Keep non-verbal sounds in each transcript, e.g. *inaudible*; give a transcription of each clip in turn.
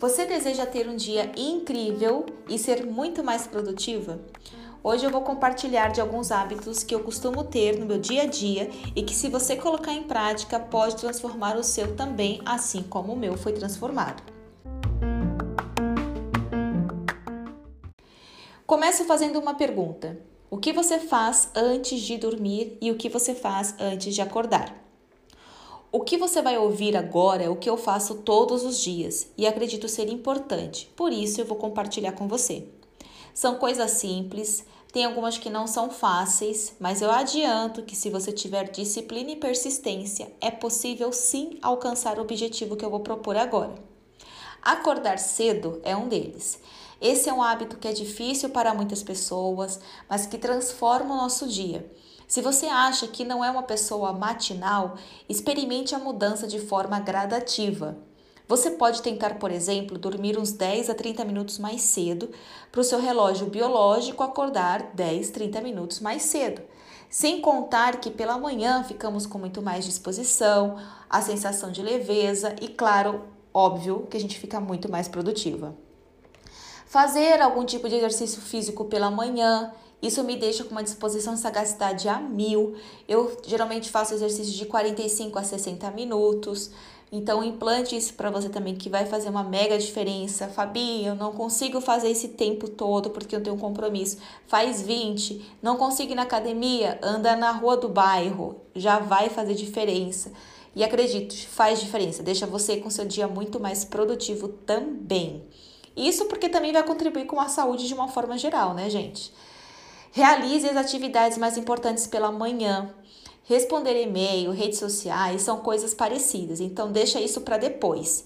Você deseja ter um dia incrível e ser muito mais produtiva? Hoje eu vou compartilhar de alguns hábitos que eu costumo ter no meu dia a dia e que, se você colocar em prática, pode transformar o seu também, assim como o meu foi transformado. Começo fazendo uma pergunta: O que você faz antes de dormir e o que você faz antes de acordar? O que você vai ouvir agora é o que eu faço todos os dias e acredito ser importante, por isso eu vou compartilhar com você. São coisas simples, tem algumas que não são fáceis, mas eu adianto que se você tiver disciplina e persistência, é possível sim alcançar o objetivo que eu vou propor agora. Acordar cedo é um deles. Esse é um hábito que é difícil para muitas pessoas, mas que transforma o nosso dia. Se você acha que não é uma pessoa matinal, experimente a mudança de forma gradativa. Você pode tentar, por exemplo, dormir uns 10 a 30 minutos mais cedo, para o seu relógio biológico acordar 10, 30 minutos mais cedo. Sem contar que pela manhã ficamos com muito mais disposição, a sensação de leveza e, claro, óbvio que a gente fica muito mais produtiva. Fazer algum tipo de exercício físico pela manhã, isso me deixa com uma disposição e sagacidade a mil. Eu geralmente faço exercícios de 45 a 60 minutos. Então, implante isso para você também, que vai fazer uma mega diferença. Fabi, eu não consigo fazer esse tempo todo porque eu tenho um compromisso. Faz 20. Não consigo ir na academia? Anda na rua do bairro. Já vai fazer diferença. E acredite, faz diferença. Deixa você com seu dia muito mais produtivo também. Isso porque também vai contribuir com a saúde de uma forma geral, né, gente? Realize as atividades mais importantes pela manhã. Responder e-mail, redes sociais são coisas parecidas, então deixa isso para depois.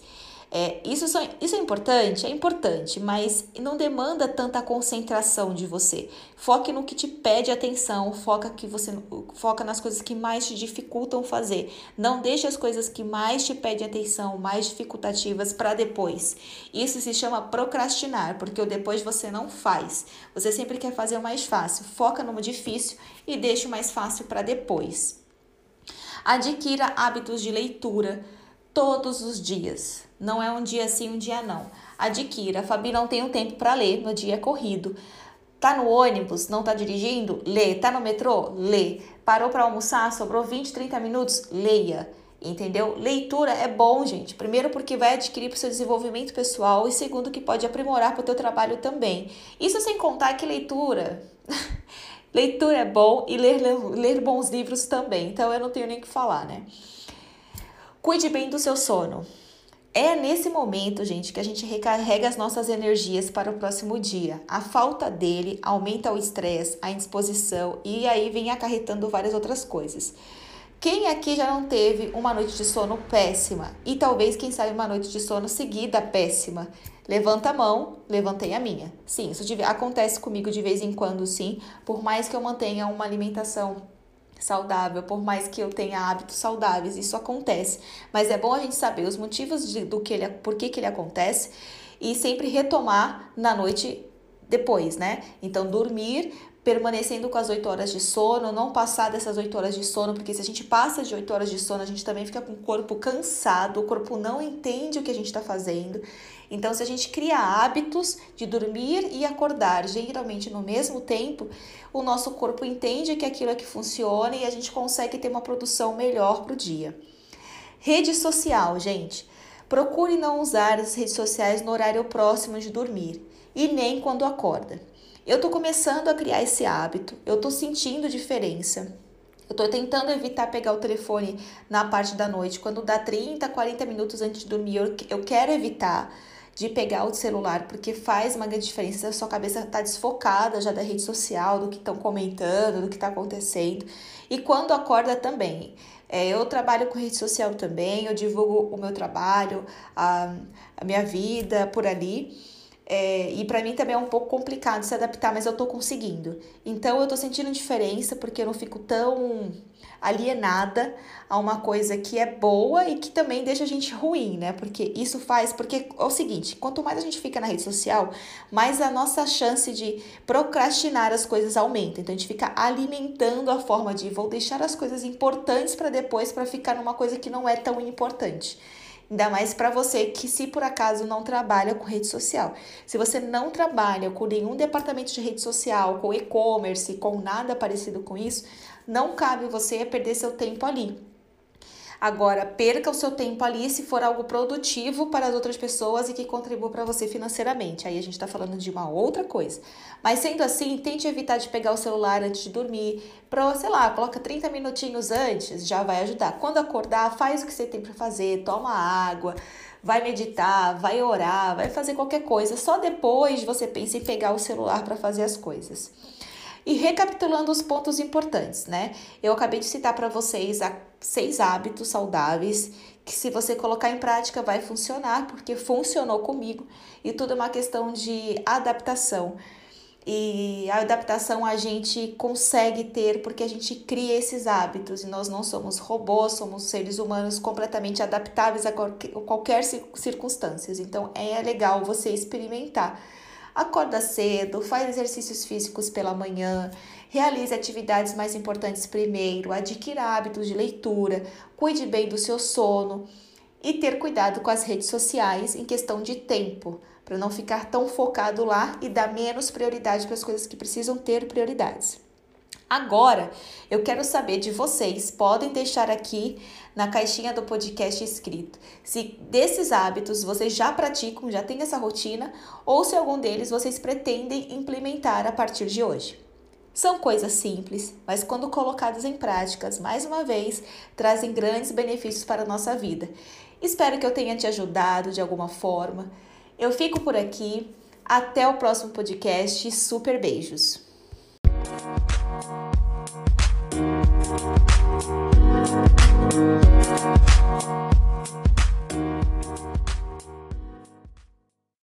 É, isso, isso é importante? É importante, mas não demanda tanta concentração de você. Foque no que te pede atenção, foca, que você, foca nas coisas que mais te dificultam fazer. Não deixe as coisas que mais te pedem atenção, mais dificultativas, para depois. Isso se chama procrastinar, porque o depois você não faz. Você sempre quer fazer o mais fácil. Foca no difícil e deixe o mais fácil para depois. Adquira hábitos de leitura todos os dias. Não é um dia sim, um dia não. Adquira. A Fabi não tem um tempo para ler no dia corrido. Tá no ônibus, não tá dirigindo? Lê. Tá no metrô? Lê. Parou para almoçar, sobrou 20, 30 minutos? Leia. Entendeu? Leitura é bom, gente. Primeiro porque vai adquirir para o seu desenvolvimento pessoal e segundo que pode aprimorar para o teu trabalho também. Isso sem contar que leitura *laughs* leitura é bom e ler, ler, ler bons livros também. Então eu não tenho nem o que falar, né? Cuide bem do seu sono. É nesse momento, gente, que a gente recarrega as nossas energias para o próximo dia. A falta dele aumenta o estresse, a indisposição e aí vem acarretando várias outras coisas. Quem aqui já não teve uma noite de sono péssima? E talvez, quem sabe, uma noite de sono seguida péssima? Levanta a mão, levantei a minha. Sim, isso acontece comigo de vez em quando, sim. Por mais que eu mantenha uma alimentação saudável, por mais que eu tenha hábitos saudáveis, isso acontece. Mas é bom a gente saber os motivos de, do que ele, por que, que ele acontece e sempre retomar na noite depois, né? Então, dormir permanecendo com as 8 horas de sono, não passar dessas 8 horas de sono, porque se a gente passa de 8 horas de sono, a gente também fica com o corpo cansado, o corpo não entende o que a gente está fazendo. Então, se a gente cria hábitos de dormir e acordar, geralmente no mesmo tempo, o nosso corpo entende que aquilo é que funciona e a gente consegue ter uma produção melhor para o dia. Rede social, gente. Procure não usar as redes sociais no horário próximo de dormir e nem quando acorda. Eu tô começando a criar esse hábito, eu tô sentindo diferença. Eu tô tentando evitar pegar o telefone na parte da noite, quando dá 30, 40 minutos antes de dormir, eu, quero evitar de pegar o celular, porque faz uma grande diferença, a sua cabeça tá desfocada já da rede social, do que estão comentando, do que está acontecendo. E quando acorda também. É, eu trabalho com rede social também, eu divulgo o meu trabalho, a, a minha vida por ali. É, e para mim também é um pouco complicado se adaptar, mas eu tô conseguindo. Então eu tô sentindo diferença porque eu não fico tão alienada a uma coisa que é boa e que também deixa a gente ruim, né? Porque isso faz, porque é o seguinte, quanto mais a gente fica na rede social, mais a nossa chance de procrastinar as coisas aumenta. Então a gente fica alimentando a forma de vou deixar as coisas importantes para depois para ficar numa coisa que não é tão importante. Ainda mais para você que, se por acaso não trabalha com rede social. Se você não trabalha com nenhum departamento de rede social, com e-commerce, com nada parecido com isso, não cabe você perder seu tempo ali. Agora, perca o seu tempo ali se for algo produtivo para as outras pessoas e que contribua para você financeiramente. Aí a gente está falando de uma outra coisa. Mas sendo assim, tente evitar de pegar o celular antes de dormir. Pro, sei lá, coloca 30 minutinhos antes, já vai ajudar. Quando acordar, faz o que você tem para fazer, toma água, vai meditar, vai orar, vai fazer qualquer coisa. Só depois você pensa em pegar o celular para fazer as coisas. E recapitulando os pontos importantes, né? Eu acabei de citar para vocês a seis hábitos saudáveis que se você colocar em prática vai funcionar, porque funcionou comigo e tudo é uma questão de adaptação. E a adaptação a gente consegue ter porque a gente cria esses hábitos e nós não somos robôs, somos seres humanos completamente adaptáveis a qualquer, circunstâncias. Então é legal você experimentar Acorda cedo, faz exercícios físicos pela manhã, realize atividades mais importantes primeiro, adquira hábitos de leitura, cuide bem do seu sono e ter cuidado com as redes sociais em questão de tempo, para não ficar tão focado lá e dar menos prioridade para as coisas que precisam ter prioridades. Agora, eu quero saber de vocês, podem deixar aqui na caixinha do podcast escrito se desses hábitos vocês já praticam, já têm essa rotina, ou se algum deles vocês pretendem implementar a partir de hoje. São coisas simples, mas quando colocadas em práticas, mais uma vez, trazem grandes benefícios para a nossa vida. Espero que eu tenha te ajudado de alguma forma. Eu fico por aqui. Até o próximo podcast. Super beijos! Thank you.